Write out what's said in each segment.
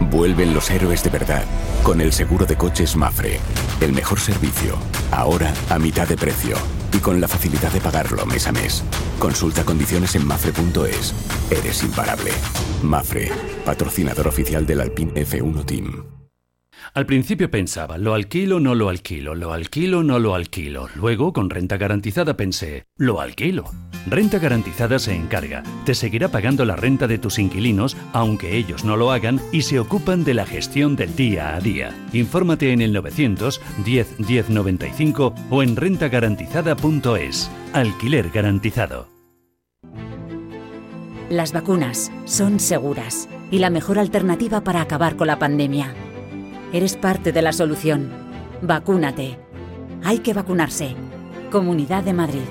Vuelven los héroes de verdad con el seguro de coches Mafre. El mejor servicio, ahora a mitad de precio y con la facilidad de pagarlo mes a mes. Consulta condiciones en mafre.es. Eres imparable. Mafre, patrocinador oficial del Alpine F1 Team. Al principio pensaba, lo alquilo, no lo alquilo, lo alquilo, no lo alquilo. Luego, con renta garantizada, pensé, lo alquilo. Renta garantizada se encarga, te seguirá pagando la renta de tus inquilinos, aunque ellos no lo hagan, y se ocupan de la gestión del día a día. Infórmate en el 900 10 10 95 o en rentagarantizada.es. Alquiler garantizado. Las vacunas son seguras y la mejor alternativa para acabar con la pandemia. Eres parte de la solución. Vacúnate. Hay que vacunarse. Comunidad de Madrid.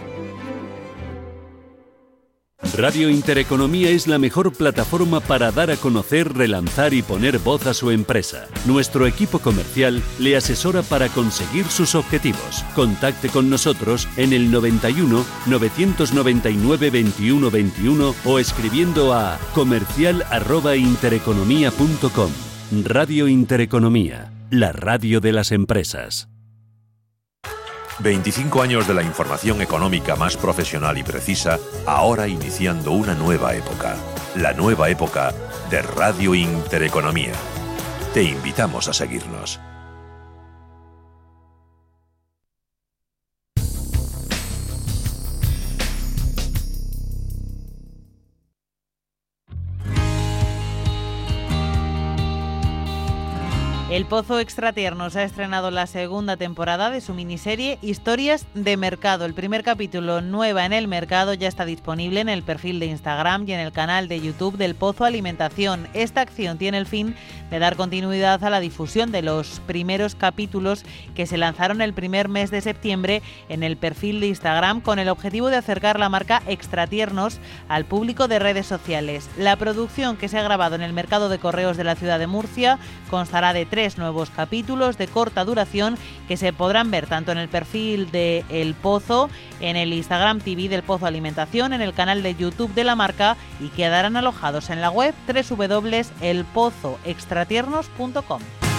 Radio Intereconomía es la mejor plataforma para dar a conocer, relanzar y poner voz a su empresa. Nuestro equipo comercial le asesora para conseguir sus objetivos. Contacte con nosotros en el 91 999 21 21 o escribiendo a comercial@intereconomía.com. Radio Intereconomía, la radio de las empresas. 25 años de la información económica más profesional y precisa, ahora iniciando una nueva época. La nueva época de Radio Intereconomía. Te invitamos a seguirnos. El Pozo Extratiernos ha estrenado la segunda temporada de su miniserie Historias de Mercado. El primer capítulo, Nueva en el Mercado, ya está disponible en el perfil de Instagram y en el canal de YouTube del Pozo Alimentación. Esta acción tiene el fin de dar continuidad a la difusión de los primeros capítulos que se lanzaron el primer mes de septiembre en el perfil de Instagram con el objetivo de acercar la marca Extratiernos al público de redes sociales. La producción que se ha grabado en el mercado de correos de la ciudad de Murcia constará de tres nuevos capítulos de corta duración que se podrán ver tanto en el perfil de El Pozo, en el Instagram TV del Pozo Alimentación, en el canal de YouTube de la marca y quedarán alojados en la web www.elpozoextratiernos.com.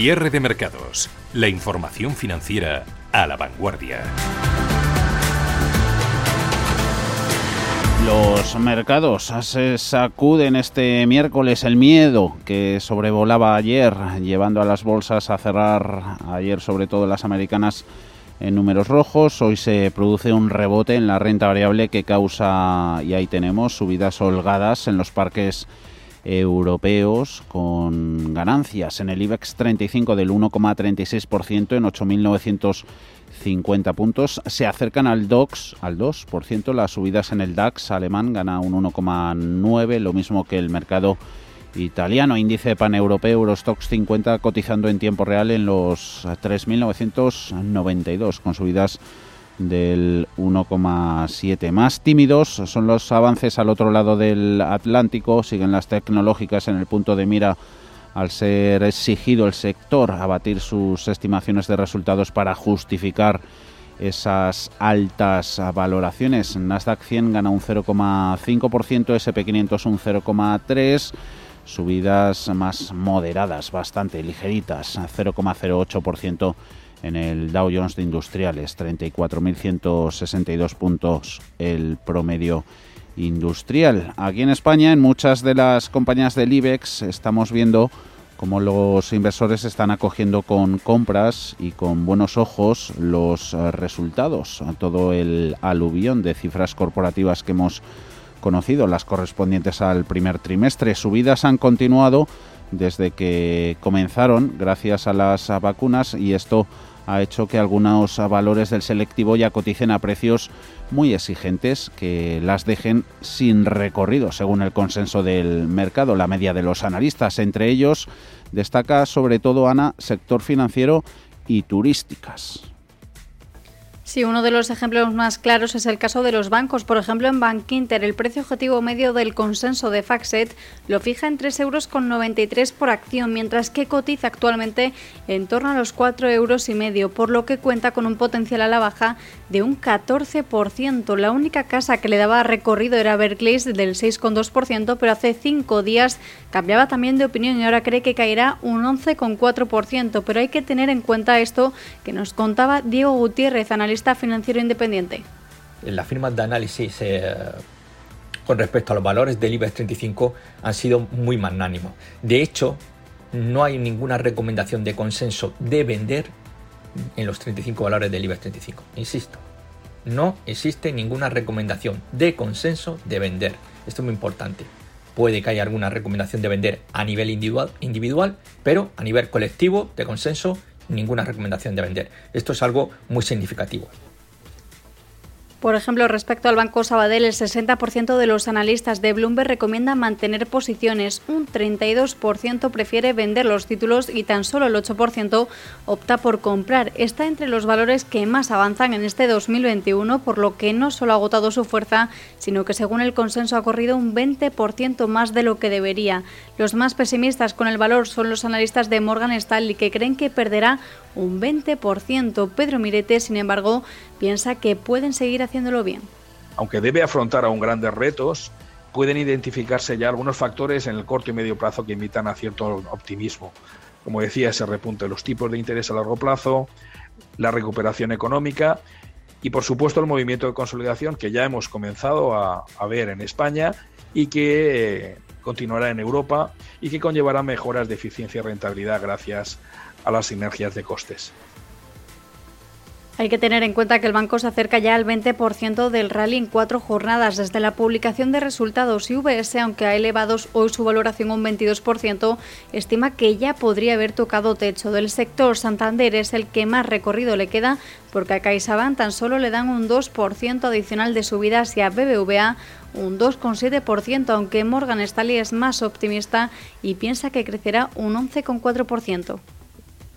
Cierre de mercados. La información financiera a la vanguardia. Los mercados se sacuden este miércoles el miedo que sobrevolaba ayer, llevando a las bolsas a cerrar ayer, sobre todo las americanas, en números rojos. Hoy se produce un rebote en la renta variable que causa, y ahí tenemos, subidas holgadas en los parques europeos con ganancias en el IBEX 35 del 1,36% en 8.950 puntos. Se acercan al DOX al 2%. Las subidas en el DAX alemán gana un 1,9%, lo mismo que el mercado italiano. Índice paneuropeo Eurostox 50 cotizando en tiempo real en los 3.992 con subidas del 1,7. Más tímidos son los avances al otro lado del Atlántico, siguen las tecnológicas en el punto de mira al ser exigido el sector a batir sus estimaciones de resultados para justificar esas altas valoraciones. Nasdaq 100 gana un 0,5%, SP500 un 0,3%, subidas más moderadas, bastante ligeritas, 0,08% en el Dow Jones de Industriales, 34.162 puntos el promedio industrial. Aquí en España, en muchas de las compañías del IBEX, estamos viendo cómo los inversores están acogiendo con compras y con buenos ojos los eh, resultados, todo el aluvión de cifras corporativas que hemos conocido, las correspondientes al primer trimestre. Subidas han continuado desde que comenzaron gracias a las vacunas y esto ha hecho que algunos valores del selectivo ya coticen a precios muy exigentes que las dejen sin recorrido, según el consenso del mercado, la media de los analistas. Entre ellos destaca sobre todo, Ana, sector financiero y turísticas. Sí, uno de los ejemplos más claros es el caso de los bancos. Por ejemplo, en Bankinter, el precio objetivo medio del consenso de FACSET lo fija en 3,93 euros por acción, mientras que cotiza actualmente en torno a los 4 euros por lo que cuenta con un potencial a la baja de un 14%. La única casa que le daba recorrido era Berkeley del 6,2%, pero hace cinco días cambiaba también de opinión y ahora cree que caerá un 11,4%. Pero hay que tener en cuenta esto que nos contaba Diego Gutiérrez, analista financiero independiente. Las firmas de análisis eh, con respecto a los valores del IBEX 35 han sido muy magnánimos. De hecho, no hay ninguna recomendación de consenso de vender en los 35 valores del IBEX 35. Insisto, no existe ninguna recomendación de consenso de vender. Esto es muy importante. Puede que haya alguna recomendación de vender a nivel individual, individual, pero a nivel colectivo de consenso ninguna recomendación de vender. Esto es algo muy significativo. Por ejemplo, respecto al Banco Sabadell, el 60% de los analistas de Bloomberg recomiendan mantener posiciones, un 32% prefiere vender los títulos y tan solo el 8% opta por comprar. Está entre los valores que más avanzan en este 2021, por lo que no solo ha agotado su fuerza, sino que según el consenso ha corrido un 20% más de lo que debería. Los más pesimistas con el valor son los analistas de Morgan Stanley, que creen que perderá un 20%. Pedro Mirete, sin embargo, piensa que pueden seguir haciéndolo bien. Aunque debe afrontar aún grandes retos, pueden identificarse ya algunos factores en el corto y medio plazo que invitan a cierto optimismo. Como decía, ese repunte de los tipos de interés a largo plazo, la recuperación económica y, por supuesto, el movimiento de consolidación que ya hemos comenzado a, ver en España y que eh, continuará en Europa y que conllevará mejoras de eficiencia y rentabilidad gracias las sinergias de costes. Hay que tener en cuenta que el banco se acerca ya al 20% del rally en cuatro jornadas desde la publicación de resultados y VS, aunque ha elevado hoy su valoración un 22%, estima que ya podría haber tocado techo. Del sector Santander es el que más recorrido le queda porque a CaixaBank tan solo le dan un 2% adicional de subidas y a BBVA un 2,7%, aunque Morgan Stanley es más optimista y piensa que crecerá un 11,4%.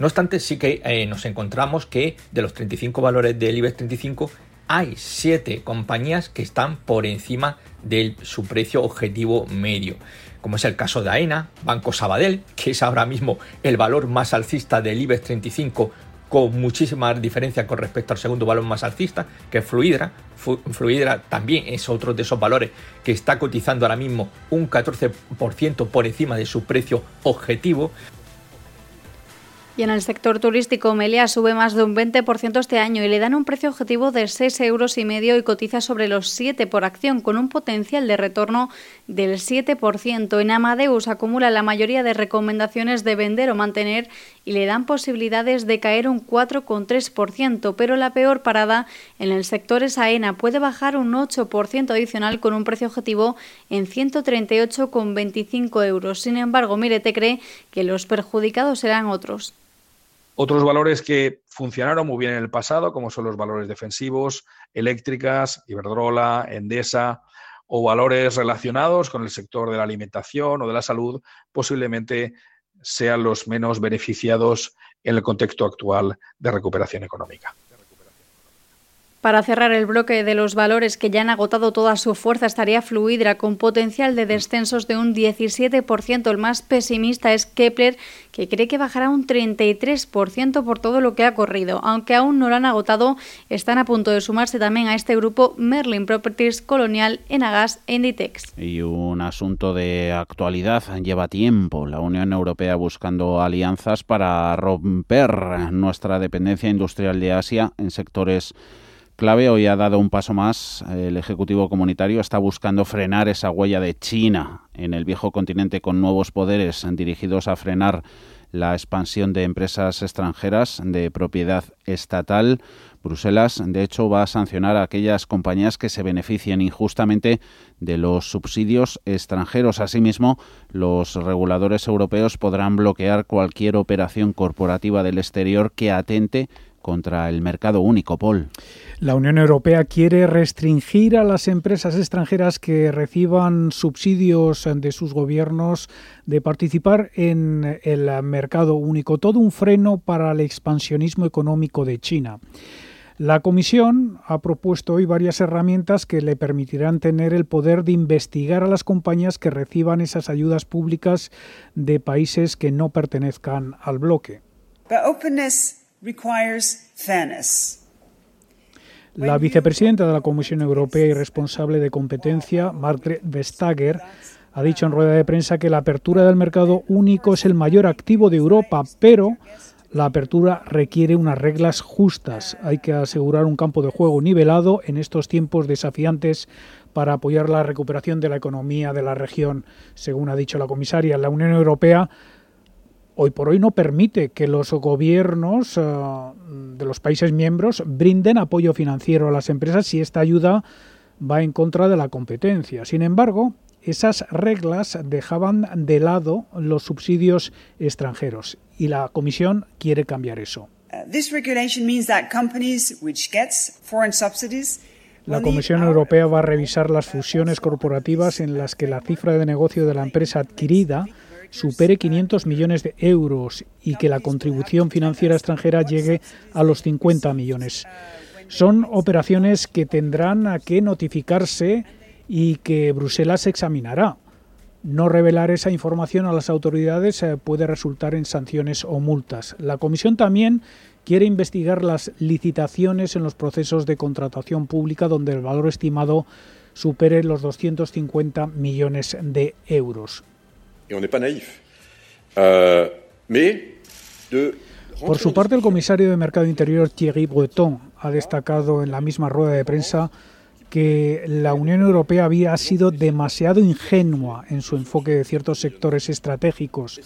No obstante, sí que eh, nos encontramos que de los 35 valores del IBEX 35 hay 7 compañías que están por encima de su precio objetivo medio, como es el caso de AENA, Banco Sabadell, que es ahora mismo el valor más alcista del IBEX 35 con muchísima diferencia con respecto al segundo valor más alcista, que es Fluidra. Fluidra también es otro de esos valores que está cotizando ahora mismo un 14% por encima de su precio objetivo. Y en el sector turístico, Melia sube más de un 20% este año y le dan un precio objetivo de 6 euros y medio y cotiza sobre los 7 por acción, con un potencial de retorno del 7%. En Amadeus acumula la mayoría de recomendaciones de vender o mantener y le dan posibilidades de caer un 4,3%, pero la peor parada en el sector es AENA, puede bajar un 8% adicional con un precio objetivo en 138,25 euros. Sin embargo, Mirete cree que los perjudicados serán otros. Otros valores que funcionaron muy bien en el pasado, como son los valores defensivos, eléctricas, Iberdrola, Endesa, o valores relacionados con el sector de la alimentación o de la salud, posiblemente sean los menos beneficiados en el contexto actual de recuperación económica. Para cerrar el bloque de los valores que ya han agotado toda su fuerza estaría Fluidra con potencial de descensos de un 17%. El más pesimista es Kepler, que cree que bajará un 33% por todo lo que ha corrido. Aunque aún no lo han agotado, están a punto de sumarse también a este grupo Merlin Properties, Colonial, Enagas e Inditex. Y un asunto de actualidad lleva tiempo. La Unión Europea buscando alianzas para romper nuestra dependencia industrial de Asia en sectores clave hoy ha dado un paso más. El Ejecutivo Comunitario está buscando frenar esa huella de China en el viejo continente con nuevos poderes dirigidos a frenar la expansión de empresas extranjeras de propiedad estatal. Bruselas, de hecho, va a sancionar a aquellas compañías que se beneficien injustamente de los subsidios extranjeros. Asimismo, los reguladores europeos podrán bloquear cualquier operación corporativa del exterior que atente contra el mercado único, Paul. La Unión Europea quiere restringir a las empresas extranjeras que reciban subsidios de sus gobiernos de participar en el mercado único, todo un freno para el expansionismo económico de China. La Comisión ha propuesto hoy varias herramientas que le permitirán tener el poder de investigar a las compañías que reciban esas ayudas públicas de países que no pertenezcan al bloque. La vicepresidenta de la Comisión Europea y responsable de competencia, Margrethe Vestager, ha dicho en rueda de prensa que la apertura del mercado único es el mayor activo de Europa, pero la apertura requiere unas reglas justas. Hay que asegurar un campo de juego nivelado en estos tiempos desafiantes para apoyar la recuperación de la economía de la región, según ha dicho la comisaria. La Unión Europea hoy por hoy no permite que los gobiernos eh, de los países miembros brinden apoyo financiero a las empresas si esta ayuda va en contra de la competencia. Sin embargo, esas reglas dejaban de lado los subsidios extranjeros y la Comisión quiere cambiar eso. La Comisión Europea va a revisar las fusiones corporativas en las que la cifra de negocio de la empresa adquirida supere 500 millones de euros y que la contribución financiera extranjera llegue a los 50 millones. Son operaciones que tendrán que notificarse y que Bruselas examinará. No revelar esa información a las autoridades eh, puede resultar en sanciones o multas. La Comisión también quiere investigar las licitaciones en los procesos de contratación pública donde el valor estimado supere los 250 millones de euros. Euh, Por su parte, el comisario de Mercado Interior Thierry Breton ha destacado en la misma rueda de prensa que la Unión Europea había sido demasiado ingenua en su enfoque de ciertos sectores estratégicos,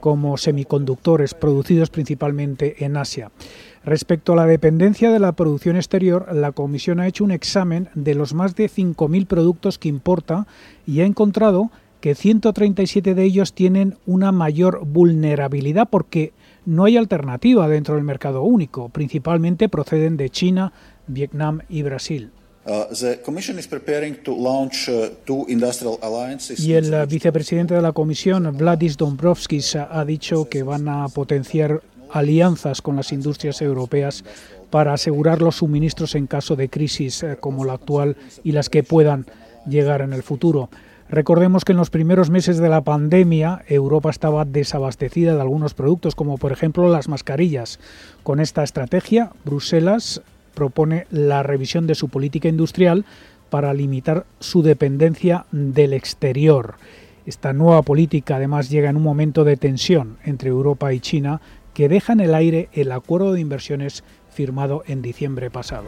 como semiconductores, producidos principalmente en Asia. Respecto a la dependencia de la producción exterior, la Comisión ha hecho un examen de los más de 5.000 productos que importa y ha encontrado que 137 de ellos tienen una mayor vulnerabilidad porque no hay alternativa dentro del mercado único. Principalmente proceden de China, Vietnam y Brasil. Uh, uh, y el uh, vicepresidente de la Comisión, Vladis Dombrovskis, ha dicho que van a potenciar alianzas con las industrias europeas para asegurar los suministros en caso de crisis eh, como la actual y las que puedan llegar en el futuro. Recordemos que en los primeros meses de la pandemia Europa estaba desabastecida de algunos productos, como por ejemplo las mascarillas. Con esta estrategia, Bruselas propone la revisión de su política industrial para limitar su dependencia del exterior. Esta nueva política además llega en un momento de tensión entre Europa y China que deja en el aire el acuerdo de inversiones firmado en diciembre pasado.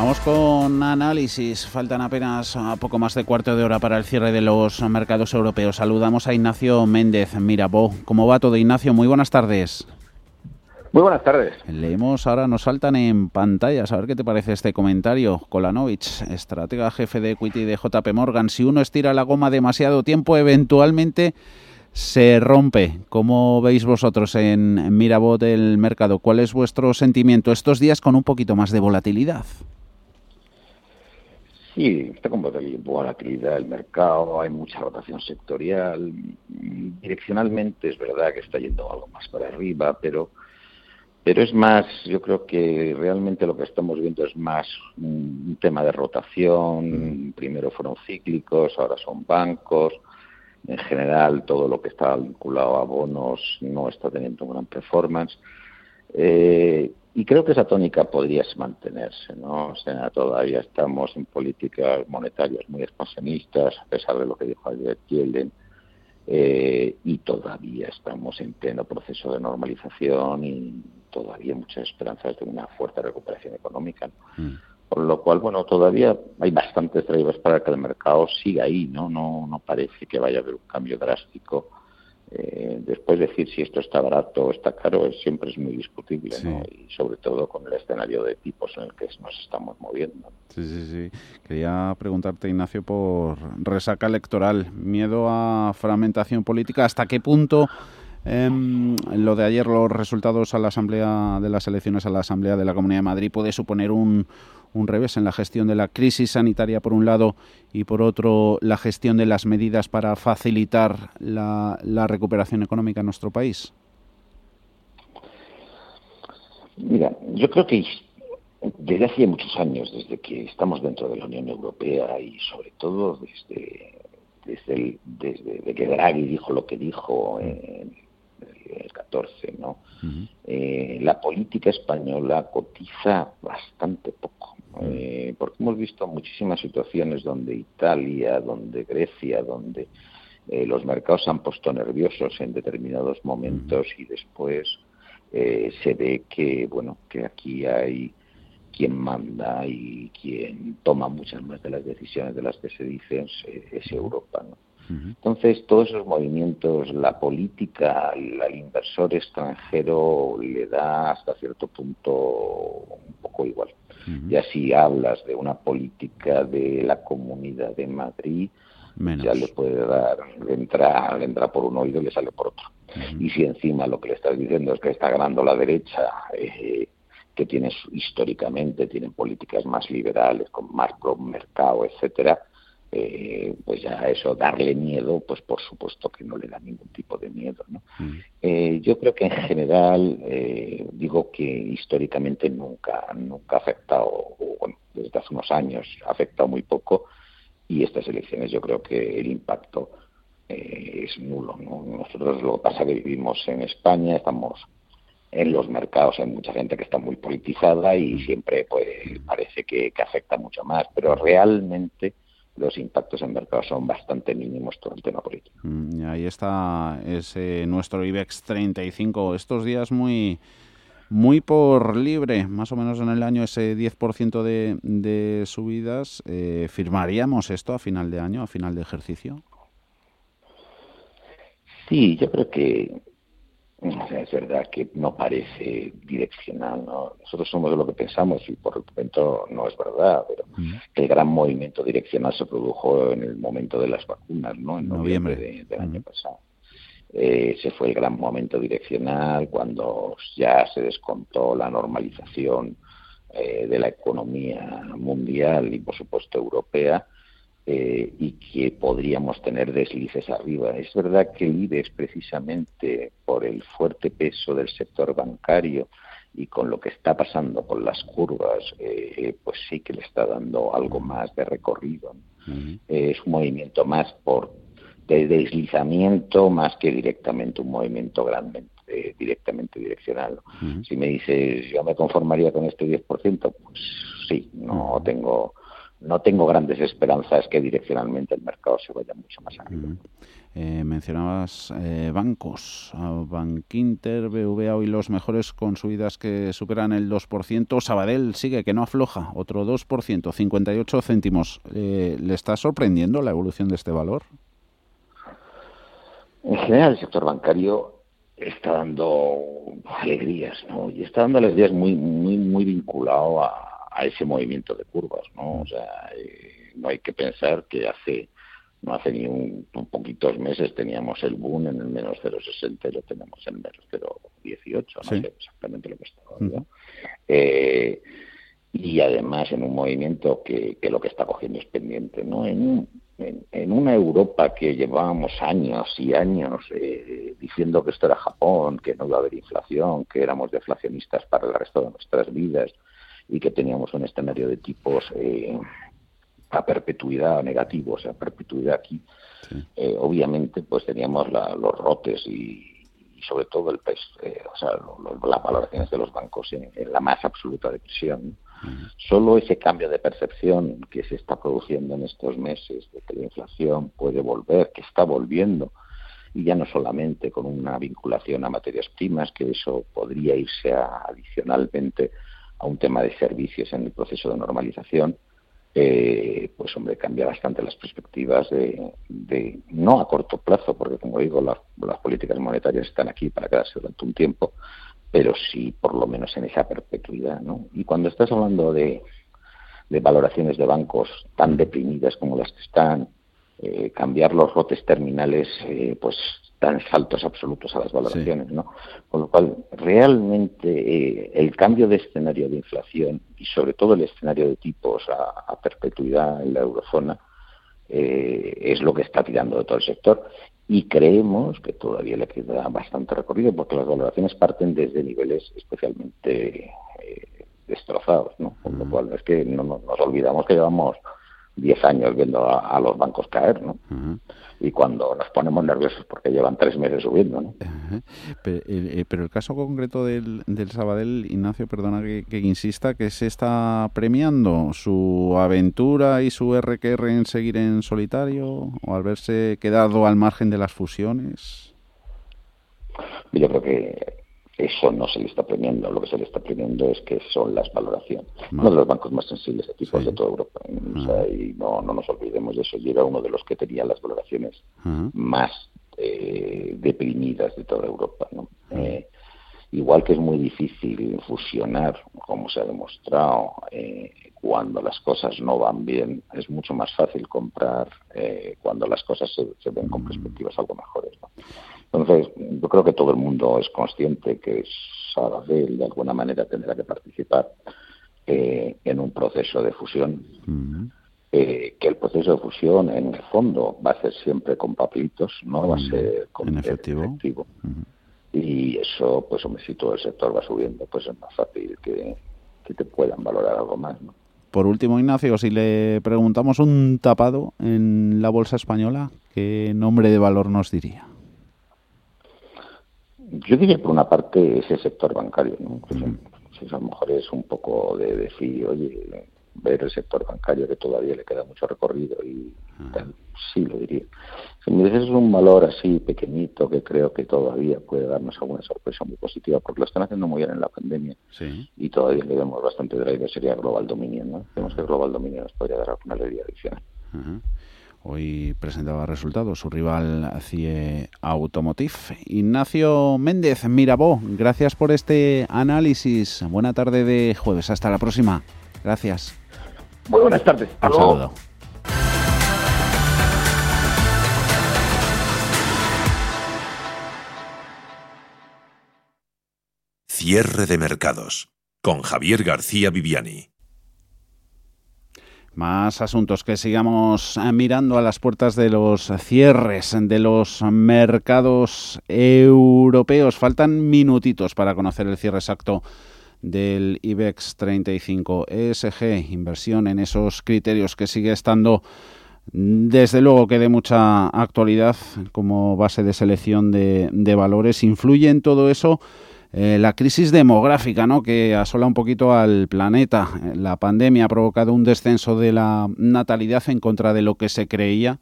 Vamos con análisis. Faltan apenas poco más de cuarto de hora para el cierre de los mercados europeos. Saludamos a Ignacio Méndez Mirabó. ¿Cómo va todo, Ignacio? Muy buenas tardes. Muy buenas tardes. Leemos ahora, nos saltan en pantalla. A ver qué te parece este comentario. Kolanovich, estratega jefe de equity de JP Morgan. Si uno estira la goma demasiado tiempo, eventualmente se rompe. ¿Cómo veis vosotros en Mirabot el mercado? ¿Cuál es vuestro sentimiento estos días con un poquito más de volatilidad? Sí, está con volatilidad el mercado, hay mucha rotación sectorial. Direccionalmente es verdad que está yendo algo más para arriba, pero pero es más, yo creo que realmente lo que estamos viendo es más un tema de rotación. Primero fueron cíclicos, ahora son bancos. En general, todo lo que está vinculado a bonos no está teniendo un gran performance. Eh, y creo que esa tónica podría mantenerse, ¿no? O sea, todavía estamos en políticas monetarias muy expansionistas, a pesar de lo que dijo ayer Yellen, eh, y todavía estamos en pleno proceso de normalización y todavía muchas esperanzas de una fuerte recuperación económica. Mm. Por lo cual, bueno, todavía hay bastantes drivers para que el mercado siga ahí, ¿no? No, no parece que vaya a haber un cambio drástico eh, después decir si esto está barato o está caro siempre es muy discutible, ¿no? Y sobre todo con el escenario de tipos en el que nos estamos moviendo. Sí, sí, sí. Quería preguntarte, Ignacio, por resaca electoral, miedo a fragmentación política, ¿hasta qué punto Em, lo de ayer, los resultados a la asamblea de las elecciones a la Asamblea de la Comunidad de Madrid puede suponer un, un revés en la gestión de la crisis sanitaria por un lado y por otro la gestión de las medidas para facilitar la, la recuperación económica en nuestro país? Mira, yo creo que desde hace muchos años, desde que estamos dentro de la Unión Europea y sobre todo desde, desde, el, desde que Draghi dijo lo que dijo en el 14, ¿no? Eh, la política española cotiza bastante poco, eh, porque hemos visto muchísimas situaciones donde Italia, donde Grecia, donde eh, los mercados se han puesto nerviosos en determinados momentos y después se ve que, bueno, que aquí hay quien manda y quien toma muchas más de las decisiones de las que se dicen es, Europa, ¿no? Entonces, todos esos movimientos, la política al, inversor extranjero le da hasta cierto punto un poco igual. Y así hablas de una política de la Comunidad de Madrid, ya le puede dar, le entra, le entra por un oído y le sale por otro. Y si encima lo que le estás diciendo es que está ganando la derecha, eh, que tiene históricamente tienen políticas más liberales, con más pro mercado, etcétera, eh, pues ya eso, darle miedo, pues por supuesto que no le da ningún tipo de miedo. ¿no? Mm. Eh, yo creo que en general, eh, digo que históricamente nunca, nunca ha afectado, bueno, desde hace unos años ha afectado muy poco y estas elecciones yo creo que el impacto es nulo. ¿no? Nosotros lo que pasa es que vivimos en España, estamos en los mercados hay mucha gente que está muy politizada y mm. siempre pues parece que afecta mucho más, pero realmente los impactos en mercado son bastante mínimos todo el tema político. Mm, ahí está ese nuestro IBEX 35. Estos días muy muy por libre, más o menos en el año ese 10% de, de subidas. Eh, ¿Firmaríamos esto a final de año, a final de ejercicio? Sí, yo creo que es verdad que no parece direccional, ¿no? Nosotros somos de lo que pensamos y por el momento no es verdad, pero el gran movimiento direccional se produjo en el momento de las vacunas, ¿no? En noviembre, del año pasado. Eh, ese fue el gran momento direccional cuando ya se descontó la normalización eh, de la economía mundial y, por supuesto, europea eh, y que podríamos tener deslices arriba. Es verdad que el IBEX, precisamente por el fuerte peso del sector bancario y con lo que está pasando con las curvas, eh, pues sí que le está dando algo más de recorrido. es un movimiento más por de deslizamiento más que directamente un movimiento grande directamente direccional. Si me dices, yo me conformaría con este 10%, pues sí, no tengo no tengo grandes esperanzas que direccionalmente el mercado se vaya mucho más arriba. Eh, mencionabas eh, bancos, Bankinter, BVA hoy los mejores con subidas que superan el 2%. Sabadell sigue que no afloja, otro 2%, 58 céntimos. Eh, ¿Le está sorprendiendo la evolución de este valor? En general, el sector bancario está dando alegrías, ¿no? Y está dando alegrías muy, muy, muy vinculado a, a ese movimiento de curvas, ¿no? O sea, eh, no hay que pensar que hace no hace ni un, poquitos meses teníamos el boom en el menos 0,60 y lo tenemos en el menos 0,18, no sé exactamente lo que está ¿no? eh, y además en un movimiento que, que, lo que está cogiendo es pendiente, ¿no? En, en, una Europa que llevábamos años y años eh, diciendo que esto era Japón, que no iba a haber inflación, que éramos deflacionistas para el resto de nuestras vidas, y que teníamos un escenario de tipos eh, a perpetuidad negativos, a perpetuidad aquí, eh, obviamente pues teníamos los rotes y, sobre todo el peso, eh, o sea, las valoraciones de los bancos en, la más absoluta depresión. Solo ese cambio de percepción que se está produciendo en estos meses de que la inflación puede volver, que está volviendo, y ya no solamente con una vinculación a materias primas, que eso podría irse adicionalmente a un tema de servicios en el proceso de normalización, eh, pues hombre, cambia bastante las perspectivas de, no a corto plazo, porque como digo, las, políticas monetarias están aquí para quedarse durante un tiempo, pero sí por lo menos en esa perpetuidad, ¿no? Y cuando estás hablando de, valoraciones de bancos tan deprimidas como las que están, eh, cambiar los lotes terminales eh, pues dan saltos absolutos a las valoraciones, ¿no? Con lo cual, realmente eh, el cambio de escenario de inflación y sobre todo el escenario de tipos a, perpetuidad en la eurozona es lo que está tirando de todo el sector y creemos que todavía le queda bastante recorrido porque las valoraciones parten desde niveles especialmente destrozados, ¿no? Con lo cual es que no, nos olvidamos que llevamos 10 años viendo a, los bancos caer, ¿no? Y cuando nos ponemos nerviosos porque llevan tres meses subiendo, ¿no? Eh, pero, el caso concreto del, del Sabadell, Ignacio, perdona que, que, insista, que se está premiando su aventura y su RQR en seguir en solitario o al verse quedado al margen de las fusiones. Yo creo que eso no se le está premiando. Lo que se le está premiando es que son las valoraciones. Uno de los bancos más sensibles a tipos de toda Europa. y no, no nos olvidemos de eso. Y era uno de los que tenía las valoraciones más eh, deprimidas de toda Europa. Eh, igual que es muy difícil fusionar, como se ha demostrado, eh, cuando las cosas no van bien, es mucho más fácil comprar cuando las cosas se, ven con perspectivas algo mejores. Entonces, yo creo que todo el mundo es consciente que Sabadell de alguna manera tendrá que participar eh, en un proceso de fusión. Eh, que el proceso de fusión, en el fondo, va a ser siempre con papelitos, no va a ser con en efectivo. Y eso, pues, hombre, si todo el sector va subiendo, pues es más fácil que, que te puedan valorar algo más, ¿no? Por último, Ignacio, si le preguntamos un tapado en la bolsa española, ¿qué nombre de valor nos diría? Yo diría por una parte ese sector bancario, ¿no? Pues, a lo mejor es un poco de decir, oye, ver el sector bancario que todavía le queda mucho recorrido y tal, sí lo diría. Si me dices un valor así pequeñito que creo que todavía puede darnos alguna sorpresa muy positiva, porque lo están haciendo muy bien en la pandemia y todavía le vemos bastante driver, sería Global Dominion, ¿no? Vemos que Global Dominion nos podría dar alguna alegría adicional. Hoy presentaba resultados su rival CIE Automotive. Ignacio Méndez Mirabó, gracias por este análisis. Buena tarde de jueves. Hasta la próxima. Gracias. Muy buenas tardes. Un saludo. Cierre de mercados con Javier García Viviani. Más asuntos que sigamos eh, mirando a las puertas de los cierres de los mercados europeos. Faltan minutitos para conocer el cierre exacto del IBEX 35 ESG, inversión en esos criterios que sigue estando desde luego que de mucha actualidad como base de selección de, valores. ¿Influye en todo eso? Eh, la crisis demográfica ¿no? que asola un poquito al planeta. La pandemia ha provocado un descenso de la natalidad en contra de lo que se creía.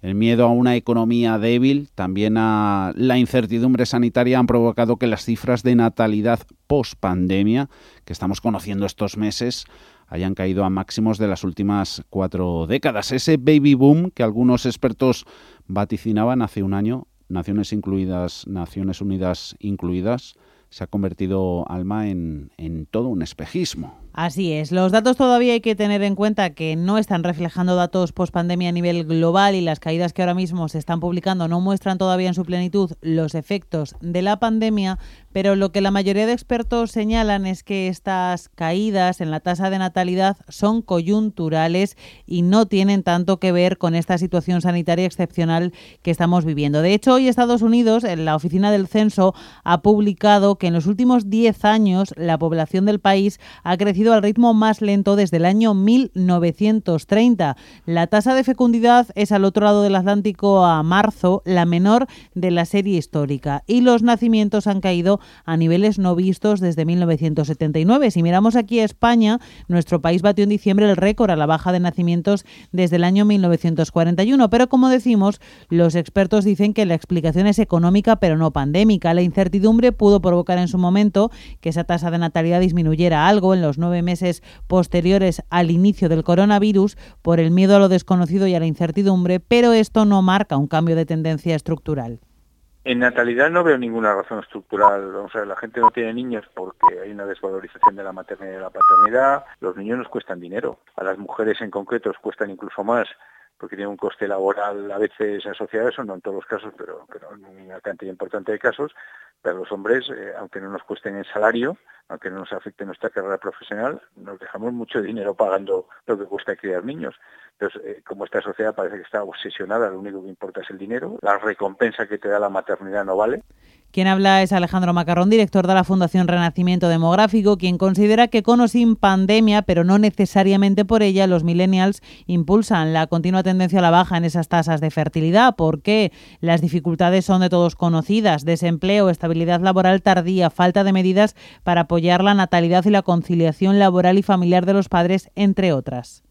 El miedo a una economía débil, también a la incertidumbre sanitaria han provocado que las cifras de natalidad post pandemia que estamos conociendo estos meses hayan caído a máximos de las últimas cuatro décadas. Ese baby boom que algunos expertos vaticinaban hace un año, Naciones incluidas, Naciones Unidas incluidas, se ha convertido Alma en, en todo un espejismo. Así es. Los datos todavía hay que tener en cuenta que no están reflejando datos post pandemia a nivel global y las caídas que ahora mismo se están publicando no muestran todavía en su plenitud los efectos de la pandemia, pero lo que la mayoría de expertos señalan es que estas caídas en la tasa de natalidad son coyunturales y no tienen tanto que ver con esta situación sanitaria excepcional que estamos viviendo. De hecho, hoy Estados Unidos, en la oficina del censo, ha publicado que en los últimos 10 años la población del país ha crecido al ritmo más lento desde el año 1930. La tasa de fecundidad es al otro lado del Atlántico a marzo la menor de la serie histórica y los nacimientos han caído a niveles no vistos desde 1979. Si miramos aquí a España, nuestro país batió en diciembre el récord a la baja de nacimientos desde el año 1941. Pero como decimos, los expertos dicen que la explicación es económica pero no pandémica. La incertidumbre pudo provocar en su momento que esa tasa de natalidad disminuyera algo en los nueve meses posteriores al inicio del coronavirus por el miedo a lo desconocido y a la incertidumbre, pero esto no marca un cambio de tendencia estructural. En natalidad no veo ninguna razón estructural. O sea, la gente no tiene niños porque hay una desvalorización de la maternidad y de la paternidad. Los niños nos cuestan dinero. A las mujeres en concreto os cuestan incluso más porque tiene un coste laboral a veces asociado a eso, no en todos los casos, pero, pero en una cantidad importante de casos, pero los hombres, eh, aunque no nos cuesten el salario, aunque no nos afecte nuestra carrera profesional, nos dejamos mucho dinero pagando lo que cuesta criar niños. Entonces, eh, como esta sociedad parece que está obsesionada, lo único que importa es el dinero, la recompensa que te da la maternidad no vale. Quien habla es Alejandro Macarrón, director de la Fundación Renacimiento Demográfico, quien considera que con o sin pandemia, pero no necesariamente por ella, los millennials impulsan la continua tendencia a la baja en esas tasas de fertilidad, porque las dificultades son de todos conocidas, desempleo, estabilidad laboral tardía, falta de medidas para apoyar la natalidad y la conciliación laboral y familiar de los padres, entre otras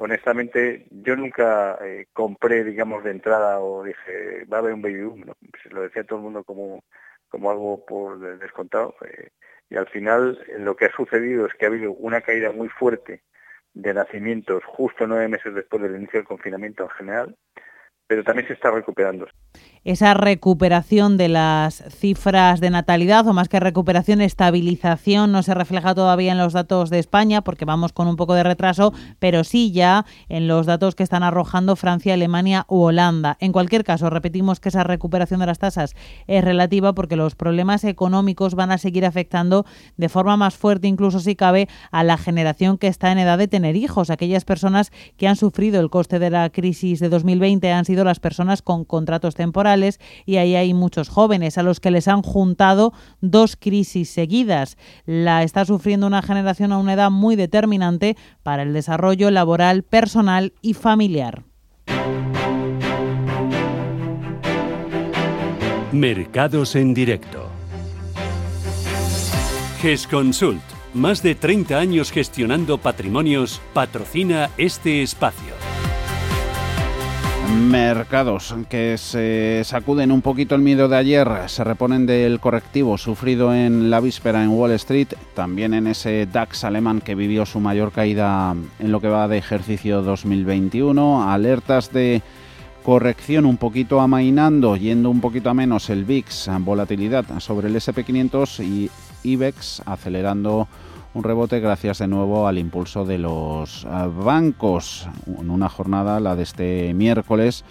honestamente, yo nunca eh, compré, digamos, de entrada o dije, va a haber un baby boom. Pues lo decía todo el mundo como, como algo por descontado. Eh, y al final lo que ha sucedido es que ha habido una caída muy fuerte de nacimientos justo nueve meses después del inicio del confinamiento en general, pero también se está recuperando esa recuperación de las cifras de natalidad, o más que recuperación, estabilización, no se refleja todavía en los datos de España, porque vamos con un poco de retraso, pero sí ya en los datos que están arrojando Francia, Alemania u Holanda. En cualquier caso, repetimos que esa recuperación de las tasas es relativa porque los problemas económicos van a seguir afectando de forma más fuerte, incluso si cabe, a la generación que está en edad de tener hijos. Aquellas personas que han sufrido el coste de la crisis de 2020 han sido las personas con contratos temporales y ahí hay muchos jóvenes a los que les han juntado dos crisis seguidas. La está sufriendo una generación a una edad muy determinante para el desarrollo laboral, personal y familiar. Mercados en directo. GESConsult, más de 30 años gestionando patrimonios, patrocina este espacio. Mercados que se sacuden un poquito el miedo de ayer, se reponen del correctivo sufrido en la víspera en Wall Street, también en ese DAX alemán que vivió su mayor caída en lo que va de ejercicio 2021, alertas de corrección un poquito amainando, yendo un poquito a menos el VIX, volatilidad sobre el SP500 y IBEX acelerando un rebote gracias de nuevo al impulso de los ah, bancos en una jornada, la de este miércoles,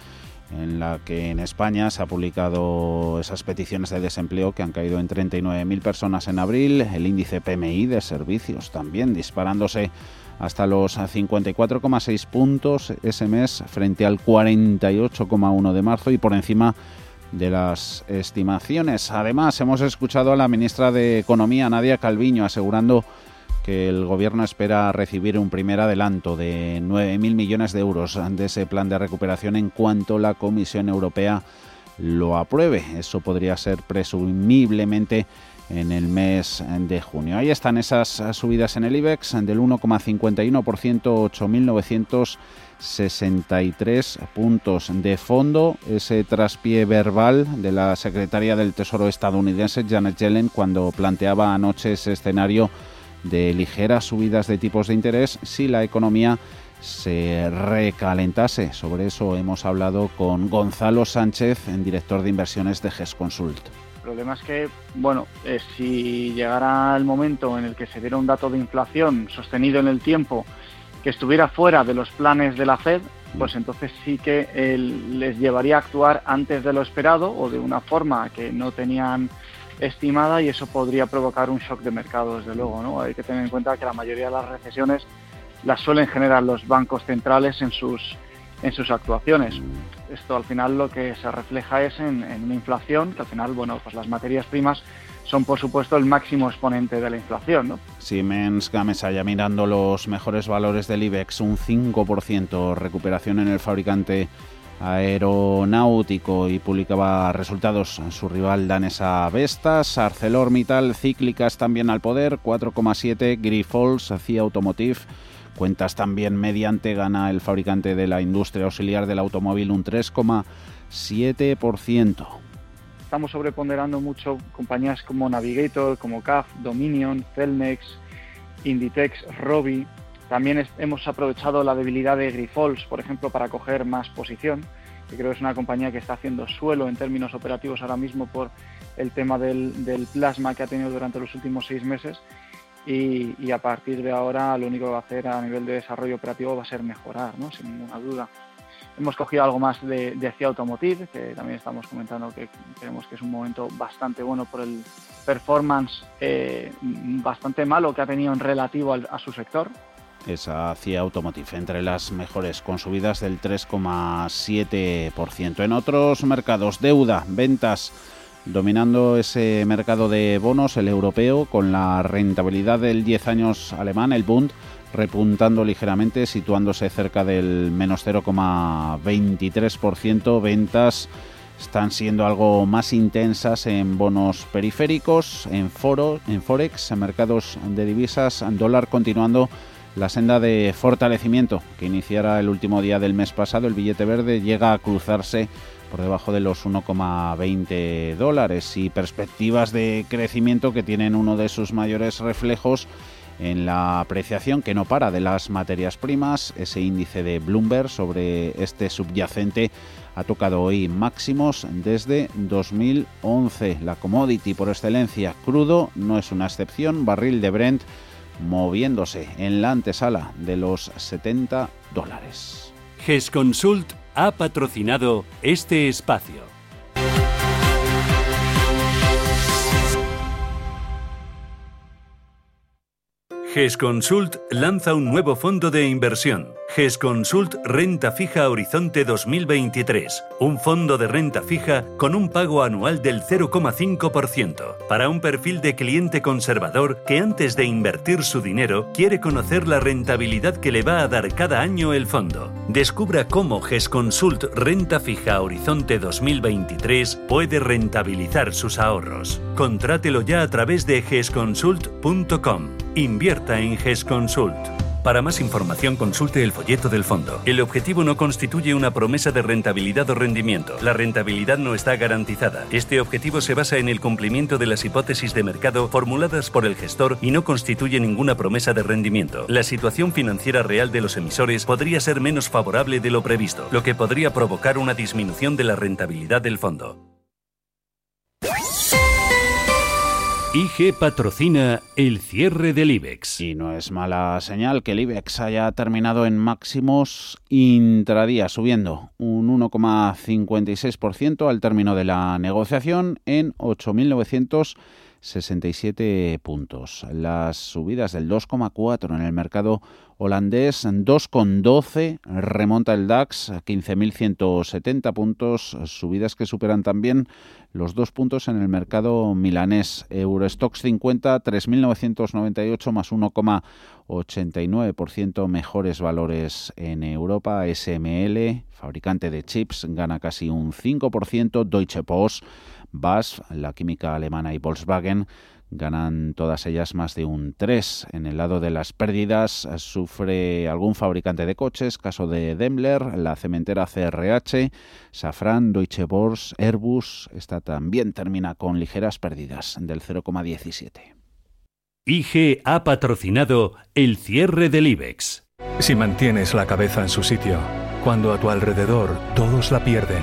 en la que en España se ha publicado esas peticiones de desempleo que han caído en 39.000 personas en abril, el índice PMI de servicios también disparándose hasta los 54,6 puntos ese mes frente al 48,1 de marzo y por encima de las estimaciones. Además, hemos escuchado a la ministra de Economía, Nadia Calviño, asegurando el Gobierno espera recibir un primer adelanto de 9.000 millones de euros de ese plan de recuperación en cuanto la Comisión Europea lo apruebe. Eso podría ser presumiblemente en el mes de junio. Ahí están esas subidas en el IBEX del 1,51%, 8.963 puntos de fondo. Ese traspié verbal de la secretaria del Tesoro estadounidense Janet Yellen cuando planteaba anoche ese escenario de ligeras subidas de tipos de interés si la economía se recalentase. Sobre eso hemos hablado con Gonzalo Sánchez, en director de inversiones de GES Consult. El problema es que, bueno, eh, si llegara el momento en el que se diera un dato de inflación sostenido en el tiempo que estuviera fuera de los planes de la Fed, pues entonces sí que les llevaría a actuar antes de lo esperado o de una forma que no tenían estimada y eso podría provocar un shock de mercado, desde luego. ¿no? Hay que tener en cuenta que la mayoría de las recesiones las suelen generar los bancos centrales en sus, en sus actuaciones. Esto al final lo que se refleja es en, una inflación, que al final, bueno, pues las materias primas son por supuesto el máximo exponente de la inflación. ¿no? Siemens Gamesa mirando los mejores valores del IBEX, un 5% recuperación en el fabricante aeronáutico y publicaba resultados. Su rival danesa Vestas, ArcelorMittal, cíclicas también al poder, 4,7, Grifols, CIA Automotive, cuentas también mediante gana el fabricante de la industria auxiliar del automóvil un 3,7%. Estamos sobreponderando mucho compañías como Navigator, como CAF, Dominion, Celnex, Inditex, Robi, también hemos aprovechado la debilidad de Grifols, por ejemplo, para coger más posición, que creo que es una compañía que está haciendo suelo en términos operativos ahora mismo por el tema del, plasma que ha tenido durante los últimos seis meses. Y, a partir de ahora lo único que va a hacer a nivel de desarrollo operativo va a ser mejorar, ¿no? sin ninguna duda. hemos cogido algo más de, de Automotive, que también estamos comentando que creemos que es un momento bastante bueno por el performance eh, bastante malo que ha tenido en relativo a su sector. Esa CIA Automotive entre las mejores, con subidas del 3,7%. En otros mercados, deuda, ventas dominando ese mercado de bonos, el europeo, con la rentabilidad del 10 años alemán, el Bund, repuntando ligeramente, situándose cerca del menos 0,23%. Ventas están siendo algo más intensas en bonos periféricos, en foro, en forex, en mercados de divisas, en dólar continuando la senda de fortalecimiento que iniciara el último día del mes pasado. El billete verde llega a cruzarse por debajo de los 1,20 dólares y perspectivas de crecimiento que tienen uno de sus mayores reflejos en la apreciación que no para de las materias primas. Ese índice de Bloomberg sobre este subyacente ha tocado hoy máximos desde 2011. La commodity por excelencia crudo no es una excepción. Barril de Brent moviéndose en la antesala de los 70 dólares. GESConsult ha patrocinado este espacio. GESConsult lanza un nuevo fondo de inversión GESConsult Renta Fija Horizonte 2023, un fondo de renta fija con un pago anual del 0,5%, para un perfil de cliente conservador que antes de invertir su dinero quiere conocer la rentabilidad que le va a dar cada año el fondo. Descubra cómo GESConsult Renta Fija Horizonte 2023 puede rentabilizar sus ahorros. Contrátelo ya a través de gesconsult.com. Invierta en GESConsult. Para más información consulte el folleto del fondo. El objetivo no constituye una promesa de rentabilidad o rendimiento. La rentabilidad no está garantizada. Este objetivo se basa en el cumplimiento de las hipótesis de mercado formuladas por el gestor y no constituye ninguna promesa de rendimiento. La situación financiera real de los emisores podría ser menos favorable de lo previsto, lo que podría provocar una disminución de la rentabilidad del fondo. IG patrocina el cierre del IBEX. Y no es mala señal que el IBEX haya terminado en máximos intradía, subiendo un 1,56% al término de la negociación en 8.967 puntos. Las subidas del 2,4 en el mercado holandés, 2,12 remonta el DAX a 15.170 puntos, subidas que superan también los dos puntos en el mercado milanés. Eurostox 50, 3.998 más 1,89% mejores valores en Europa. SML, fabricante de chips, gana casi un 5%. Deutsche Post, BASF, la química alemana y Volkswagen ganan todas ellas más de un 3. En el lado de las pérdidas sufre algún fabricante de coches, caso de Daimler, la cementera CRH, Safran, Deutsche Börse, Airbus. Esta también termina con ligeras pérdidas del 0,17. IG ha patrocinado el cierre del IBEX. Si mantienes la cabeza en su sitio, cuando a tu alrededor todos la pierden,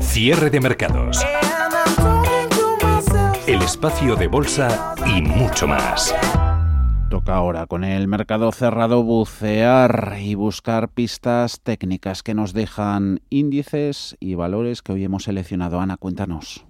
Cierre de mercados. El espacio de bolsa y mucho más. Toca ahora con el mercado cerrado bucear y buscar pistas técnicas que nos dejan índices y valores que hoy hemos seleccionado. Ana, cuéntanos.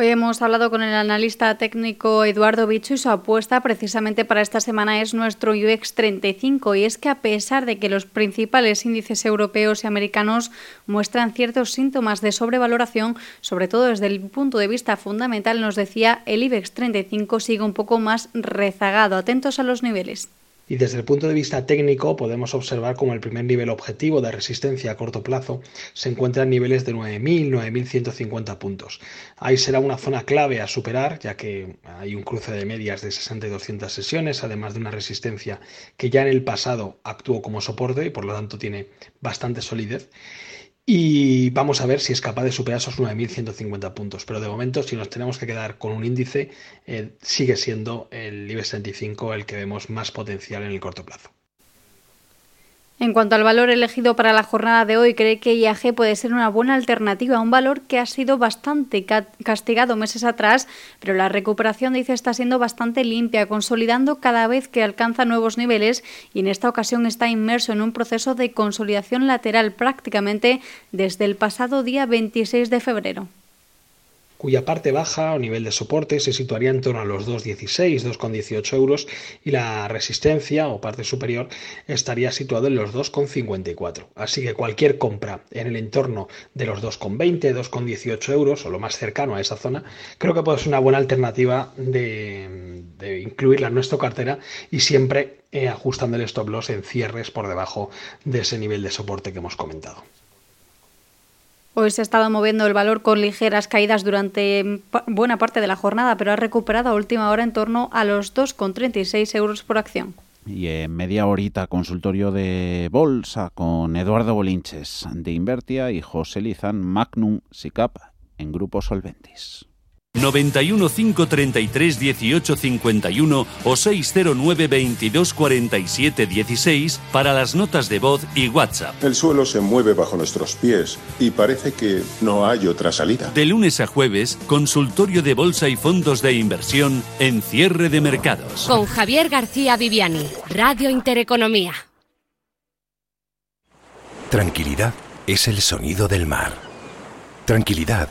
Hoy hemos hablado con el analista técnico Eduardo Bicho y su apuesta precisamente para esta semana es nuestro UX 35 y es que a pesar de que los principales índices europeos y americanos muestran ciertos síntomas de sobrevaloración, sobre todo desde el punto de vista fundamental, nos decía el IBEX 35 sigue un poco más rezagado. Atentos a los niveles. Y desde el punto de vista técnico podemos observar como el primer nivel objetivo de resistencia a corto plazo se encuentra en niveles de 9.000, 9.150 puntos. Ahí será una zona clave a superar ya que hay un cruce de medias de 60 y 200 sesiones, además de una resistencia que ya en el pasado actuó como soporte y por lo tanto tiene bastante solidez y vamos a ver si es capaz de superar esos 9.150 puntos. Pero de momento, si nos tenemos que quedar con un índice, eh, sigue siendo el IBEX 35 el que vemos más potencial en el corto plazo. En cuanto al valor elegido para la jornada de hoy, cree que IAG puede ser una buena alternativa, un valor que ha sido bastante castigado meses atrás, pero la recuperación, dice, está siendo bastante limpia, consolidando cada vez que alcanza nuevos niveles y en esta ocasión está inmerso en un proceso de consolidación lateral prácticamente desde el pasado día 26 de febrero cuya parte baja o nivel de soporte se situaría en torno a los 2,16, 2,18 euros y la resistencia o parte superior estaría situado en los 2,54. Así que cualquier compra en el entorno de los 2,20, 2,18 euros o lo más cercano a esa zona, creo que puede ser una buena alternativa de, incluirla en nuestra cartera y siempre eh, ajustando el stop loss en cierres por debajo de ese nivel de soporte que hemos comentado. Hoy se ha estado moviendo el valor con ligeras caídas durante buena parte de la jornada, pero ha recuperado a última hora en torno a los 2,36 euros por acción. Y en media horita consultorio de bolsa con Eduardo Bolinches de Invertia y José Lizán Magnum SICAP en Grupo Solventis. 91 533 18 51 o 609 22 47 16 para las notas de voz y WhatsApp. El suelo se mueve bajo nuestros pies y parece que no hay otra salida. De lunes a jueves, consultorio de bolsa y fondos de inversión en cierre de mercados. Con Javier García Viviani, Radio Intereconomía. Tranquilidad es el sonido del mar. Tranquilidad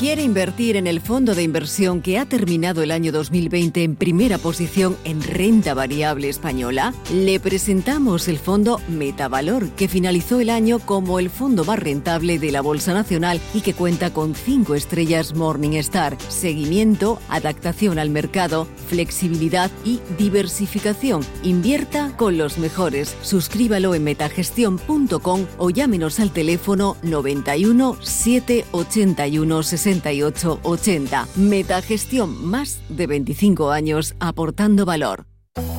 ¿Quiere invertir en el fondo de inversión que ha terminado el año 2020 en primera posición en renta variable española? Le presentamos el fondo Metavalor, que finalizó el año como el fondo más rentable de la Bolsa Nacional y que cuenta con cinco estrellas Morningstar, seguimiento, adaptación al mercado, flexibilidad y diversificación. Invierta con los mejores. Suscríbalo en metagestión.com o llámenos al teléfono 91 781 60 6880. Metagestión, más de 25 años aportando valor.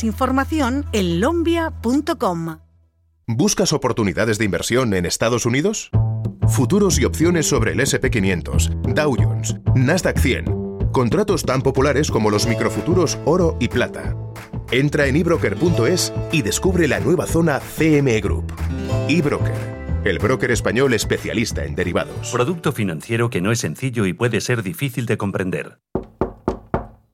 información en lombia.com. ¿Buscas oportunidades de inversión en Estados Unidos? Futuros y opciones sobre el SP500, Dow Jones, Nasdaq 100. Contratos tan populares como los microfuturos oro y plata. Entra en ebroker.es y descubre la nueva zona CME Group. eBroker, el broker español especialista en derivados. Producto financiero que no es sencillo y puede ser difícil de comprender.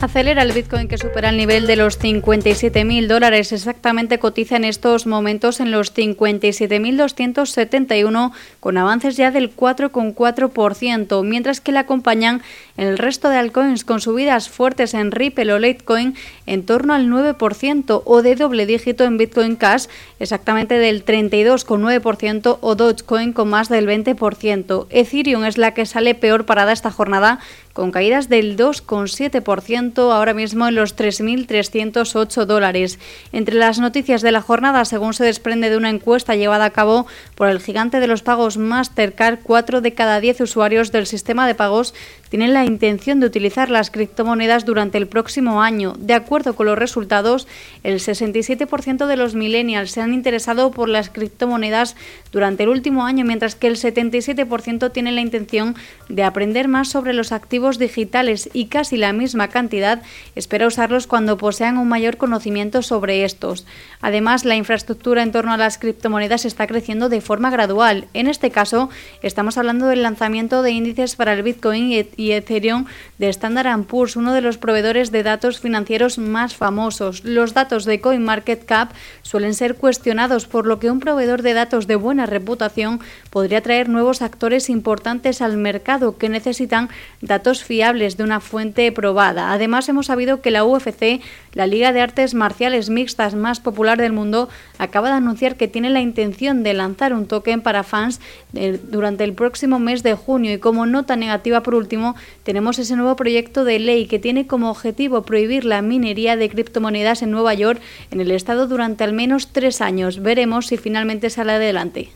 Acelera el Bitcoin que supera el nivel de los 57.000 dólares. Exactamente cotiza en estos momentos en los 57.271 con avances ya del 4,4%, mientras que le acompañan el resto de altcoins con subidas fuertes en Ripple o Litecoin en torno al 9% o de doble dígito en Bitcoin Cash, exactamente del 32,9% o Dogecoin con más del 20%. Ethereum es la que sale peor parada esta jornada con caídas del 2,7% ahora mismo en los 3.308 dólares. Entre las noticias de la jornada, según se desprende de una encuesta llevada a cabo por el gigante de los pagos Mastercard, 4 de cada 10 usuarios del sistema de pagos tienen la intención de utilizar las criptomonedas durante el próximo año. De acuerdo con los resultados, el 67% de los millennials se han interesado por las criptomonedas durante el último año, mientras que el 77% tienen la intención de aprender más sobre los activos digitales y casi la misma cantidad espera usarlos cuando posean un mayor conocimiento sobre estos. Además, la infraestructura en torno a las criptomonedas está creciendo de forma gradual. En este caso, estamos hablando del lanzamiento de índices para el Bitcoin y Ethereum de Standard Poor's, uno de los proveedores de datos financieros más famosos. Los datos de CoinMarketCap suelen ser cuestionados, por lo que un proveedor de datos de buena reputación podría traer nuevos actores importantes al mercado que necesitan datos fiables de una fuente probada. Además, hemos sabido que la UFC, la Liga de Artes Marciales Mixtas más popular del mundo, acaba de anunciar que tiene la intención de lanzar un token para fans eh, durante el próximo mes de junio y como nota negativa por último tenemos ese nuevo proyecto de ley que tiene como objetivo prohibir la minería de criptomonedas en Nueva York, en el estado, durante al menos tres años. Veremos si finalmente sale adelante.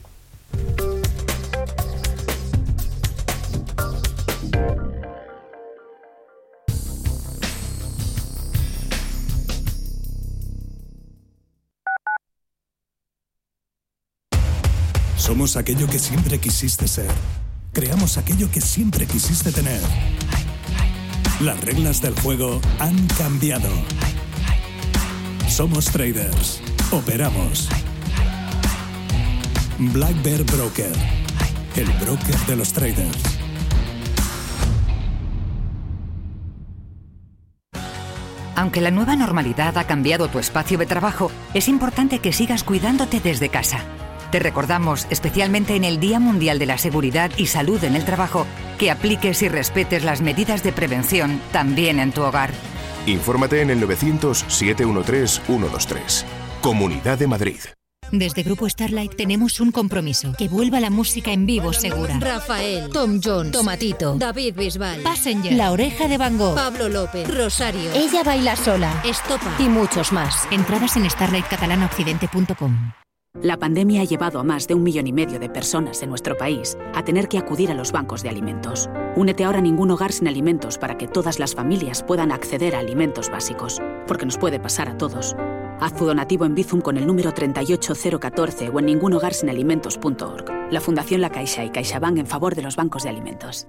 Somos aquello que siempre quisiste ser creamos aquello que siempre quisiste tener. Las reglas del juego han cambiado. Somos traders. Operamos. Black Bear Broker. El broker de los traders. Aunque la nueva normalidad ha cambiado tu espacio de trabajo, es importante que sigas cuidándote desde casa. Te recordamos, especialmente en el Día Mundial de la Seguridad y Salud en el Trabajo, que apliques y respetes las medidas de prevención también en tu hogar. Infórmate en el 900-713-123. Comunidad de Madrid. Desde Grupo Starlight tenemos un compromiso, que vuelva la música en vivo segura. Rafael, Tom Jones, Tomatito, David Bisbal, Passenger, La Oreja de Van Gogh, Pablo López, Rosario, Ella Baila Sola, Estopa y muchos más. Entradas en starlightcatalanaoccidente.com. La pandemia ha llevado a más de un millón y medio de personas en nuestro país a tener que acudir a los bancos de alimentos. Únete ahora a ningún hogar sin alimentos para que todas las familias puedan acceder a alimentos básicos, porque nos puede pasar a todos. Haz tu donativo en Bizum con el número 38014 o en ningunhogarsinalimentos.org. La Fundación La Caixa y CaixaBank en favor de los bancos de alimentos.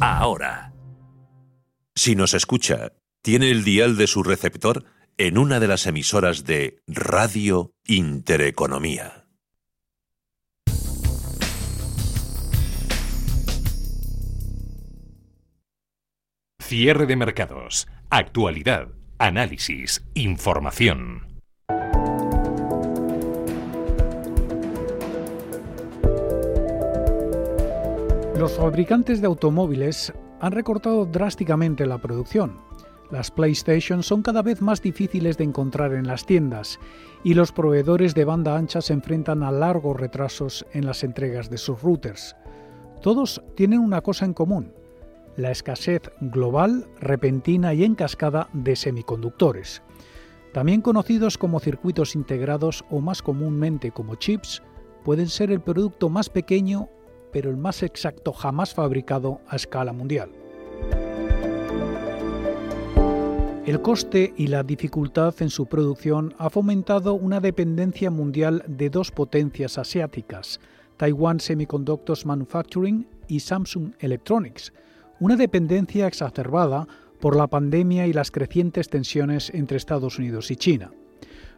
ahora. Si nos escucha, tiene el dial de su receptor en una de las emisoras de Radio Intereconomía. Cierre de mercados. Actualidad. Análisis. Información. Los fabricantes de automóviles han recortado drásticamente la producción. Las PlayStation son cada vez más difíciles de encontrar en las tiendas y los proveedores de banda ancha se enfrentan a largos retrasos en las entregas de sus routers. Todos tienen una cosa en común, la escasez global, repentina y en cascada de semiconductores. También conocidos como circuitos integrados o más comúnmente como chips, pueden ser el producto más pequeño pero el más exacto jamás fabricado a escala mundial. El coste y la dificultad en su producción ha fomentado una dependencia mundial de dos potencias asiáticas, Taiwan Semiconductors Manufacturing y Samsung Electronics, una dependencia exacerbada por la pandemia y las crecientes tensiones entre Estados Unidos y China.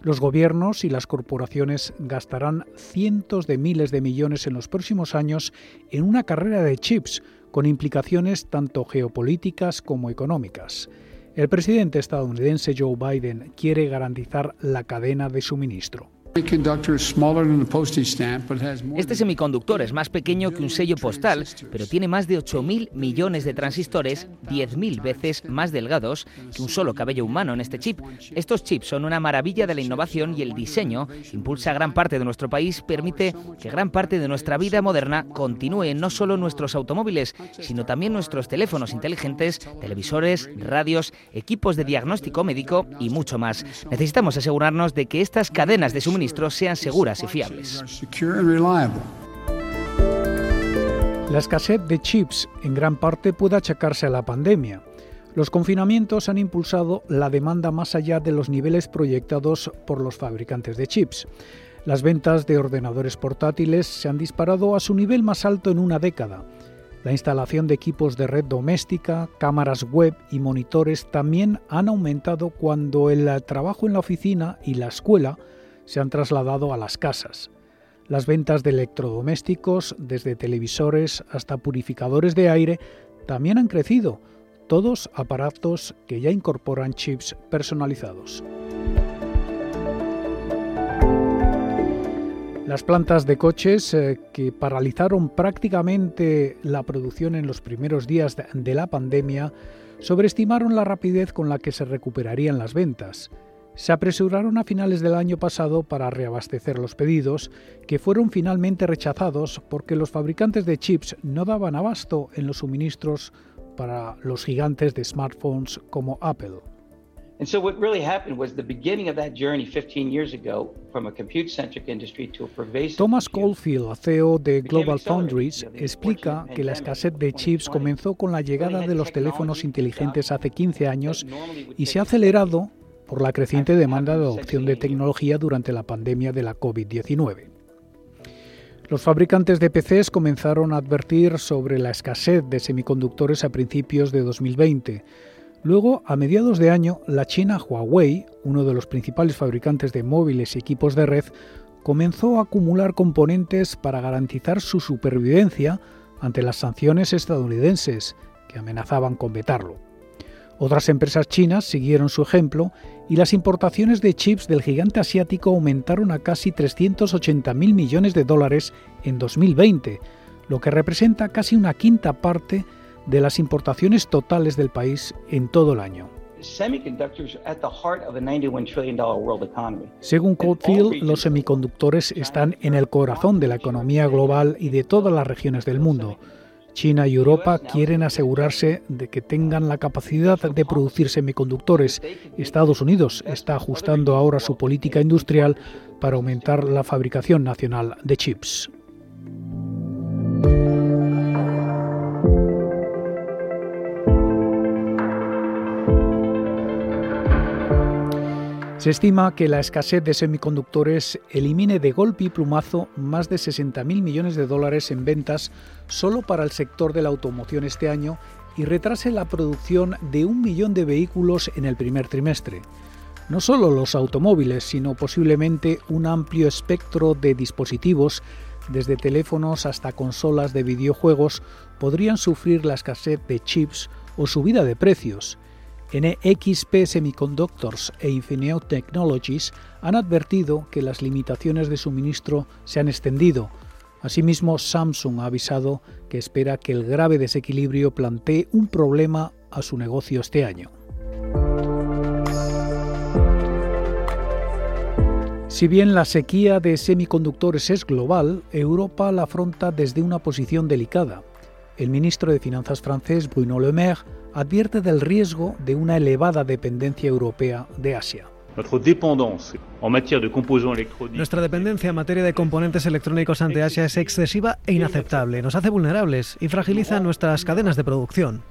Los gobiernos y las corporaciones gastarán cientos de miles de millones en los próximos años en una carrera de chips con implicaciones tanto geopolíticas como económicas. El presidente estadounidense Joe Biden quiere garantizar la cadena de suministro. Este semiconductor es más pequeño que un sello postal, pero tiene más de 8.000 millones de transistores, 10.000 veces más delgados que un solo cabello humano en este chip. Estos chips son una maravilla de la innovación y el diseño impulsa gran parte de nuestro país, permite que gran parte de nuestra vida moderna continúe no solo nuestros automóviles, sino también nuestros teléfonos inteligentes, televisores, radios, equipos de diagnóstico médico y mucho más. Necesitamos asegurarnos de que estas cadenas de suministro sean seguras y fiables. La escasez de chips en gran parte puede achacarse a la pandemia. Los confinamientos han impulsado la demanda más allá de los niveles proyectados por los fabricantes de chips. Las ventas de ordenadores portátiles se han disparado a su nivel más alto en una década. La instalación de equipos de red doméstica, cámaras web y monitores también han aumentado cuando el trabajo en la oficina y la escuela se han trasladado a las casas. Las ventas de electrodomésticos, desde televisores hasta purificadores de aire, también han crecido, todos aparatos que ya incorporan chips personalizados. Las plantas de coches eh, que paralizaron prácticamente la producción en los primeros días de la pandemia sobreestimaron la rapidez con la que se recuperarían las ventas se apresuraron a finales del año pasado para reabastecer los pedidos, que fueron finalmente rechazados porque los fabricantes de chips no daban abasto en los suministros para los gigantes de smartphones como Apple. Thomas Caulfield, CEO de Global Foundries, explica que la escasez de chips comenzó con la llegada de los teléfonos inteligentes hace 15 años y se ha acelerado por la creciente demanda de adopción de tecnología durante la pandemia de la COVID-19. Los fabricantes de PCs comenzaron a advertir sobre la escasez de semiconductores a principios de 2020. Luego, a mediados de año, la china Huawei, uno de los principales fabricantes de móviles y equipos de red, comenzó a acumular componentes para garantizar su supervivencia ante las sanciones estadounidenses, que amenazaban con vetarlo. Otras empresas chinas siguieron su ejemplo y las importaciones de chips del gigante asiático aumentaron a casi 380.000 millones de dólares en 2020, lo que representa casi una quinta parte de las importaciones totales del país en todo el año. Según Coldfield, los semiconductores están en el corazón de la economía global y de todas las regiones del mundo. China y Europa quieren asegurarse de que tengan la capacidad de producir semiconductores. Estados Unidos está ajustando ahora su política industrial para aumentar la fabricación nacional de chips. Se estima que la escasez de semiconductores elimine de golpe y plumazo más de 60.000 millones de dólares en ventas solo para el sector de la automoción este año y retrase la producción de un millón de vehículos en el primer trimestre. No solo los automóviles, sino posiblemente un amplio espectro de dispositivos, desde teléfonos hasta consolas de videojuegos, podrían sufrir la escasez de chips o subida de precios. NXP Semiconductors e Infineon Technologies han advertido que las limitaciones de suministro se han extendido. Asimismo, Samsung ha avisado que espera que el grave desequilibrio plantee un problema a su negocio este año. Si bien la sequía de semiconductores es global, Europa la afronta desde una posición delicada. El ministro de Finanzas francés, Bruno Le Maire, advierte del riesgo de una elevada dependencia europea de Asia. Nuestra dependencia en materia de componentes electrónicos ante Asia es excesiva e inaceptable. Nos hace vulnerables y fragiliza nuestras cadenas de producción.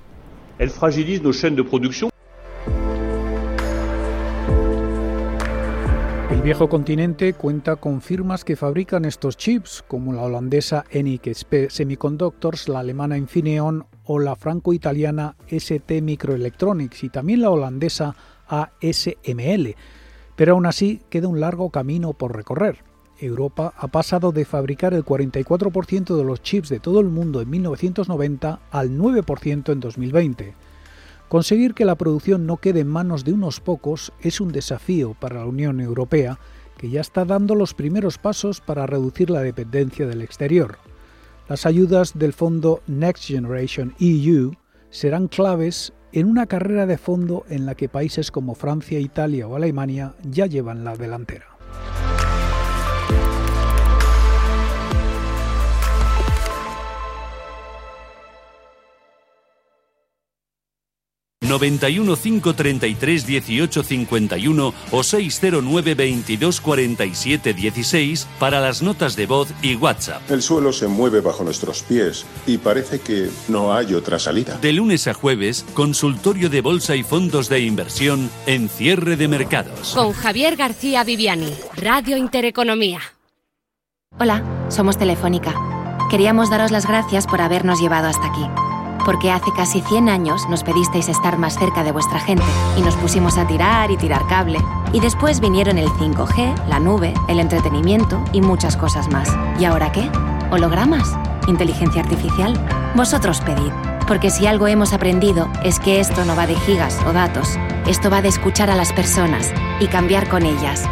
Viejo continente cuenta con firmas que fabrican estos chips, como la holandesa NXP Semiconductors, la alemana Infineon o la franco-italiana ST Microelectronics y también la holandesa ASML. Pero aún así queda un largo camino por recorrer. Europa ha pasado de fabricar el 44% de los chips de todo el mundo en 1990 al 9% en 2020. Conseguir que la producción no quede en manos de unos pocos es un desafío para la Unión Europea, que ya está dando los primeros pasos para reducir la dependencia del exterior. Las ayudas del fondo Next Generation EU serán claves en una carrera de fondo en la que países como Francia, Italia o Alemania ya llevan la delantera. 91 533 18 51 o 609 22 47 16 para las notas de voz y WhatsApp. El suelo se mueve bajo nuestros pies y parece que no hay otra salida. De lunes a jueves, consultorio de bolsa y fondos de inversión en cierre de mercados. Con Javier García Viviani, Radio Intereconomía. Hola, somos Telefónica. Queríamos daros las gracias por habernos llevado hasta aquí porque hace casi 100 años nos pedisteis estar más cerca de vuestra gente y nos pusimos a tirar y tirar cable. Y después vinieron el 5G, la nube, el entretenimiento y muchas cosas más. ¿Y ahora qué? ¿Hologramas? ¿Inteligencia artificial? Vosotros pedid. Porque si algo hemos aprendido es que esto no va de gigas o datos, esto va de escuchar a las personas y cambiar con ellas.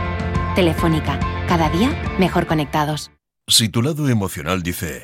Telefónica, cada día mejor conectados. Si emocional dice...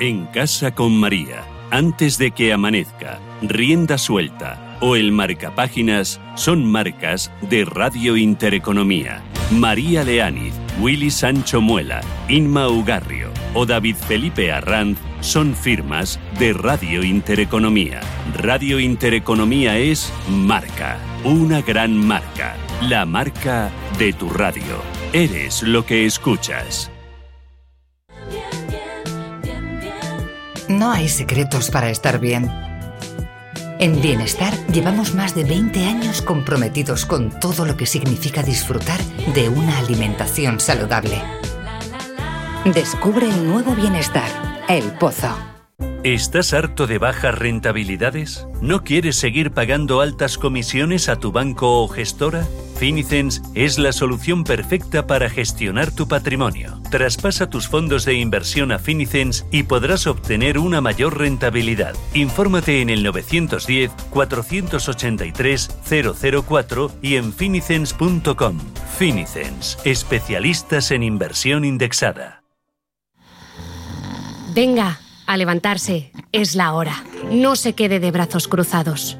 En casa con María, antes de que amanezca, rienda suelta o el marcapáginas son marcas de Radio Intereconomía. María Leániz, Willy Sancho Muela, Inma Ugarrio o David Felipe Arranz son firmas de Radio Intereconomía. Radio Intereconomía es marca, una gran marca, la marca de tu radio. Eres lo que escuchas. No hay secretos para estar bien. En Bienestar llevamos más de 20 años comprometidos con todo lo que significa disfrutar de una alimentación saludable. Descubre el nuevo Bienestar, El Pozo. ¿Estás harto de bajas rentabilidades? ¿No quieres seguir pagando altas comisiones a tu banco o gestora? Finicens es la solución perfecta para gestionar tu patrimonio. Traspasa tus fondos de inversión a Finicens y podrás obtener una mayor rentabilidad. Infórmate en el 910-483-004 y en finicens.com. Finicens, especialistas en inversión indexada. Venga a levantarse, es la hora. No se quede de brazos cruzados.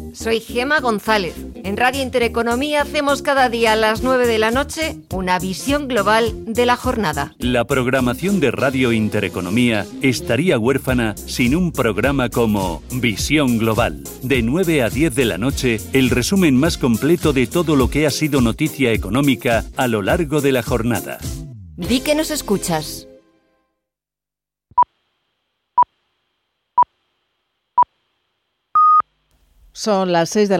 Soy Gema González. En Radio Intereconomía hacemos cada día a las 9 de la noche una visión global de la jornada. La programación de Radio Intereconomía estaría huérfana sin un programa como Visión Global. De 9 a 10 de la noche, el resumen más completo de todo lo que ha sido noticia económica a lo largo de la jornada. Di que nos escuchas. Son las 6 de la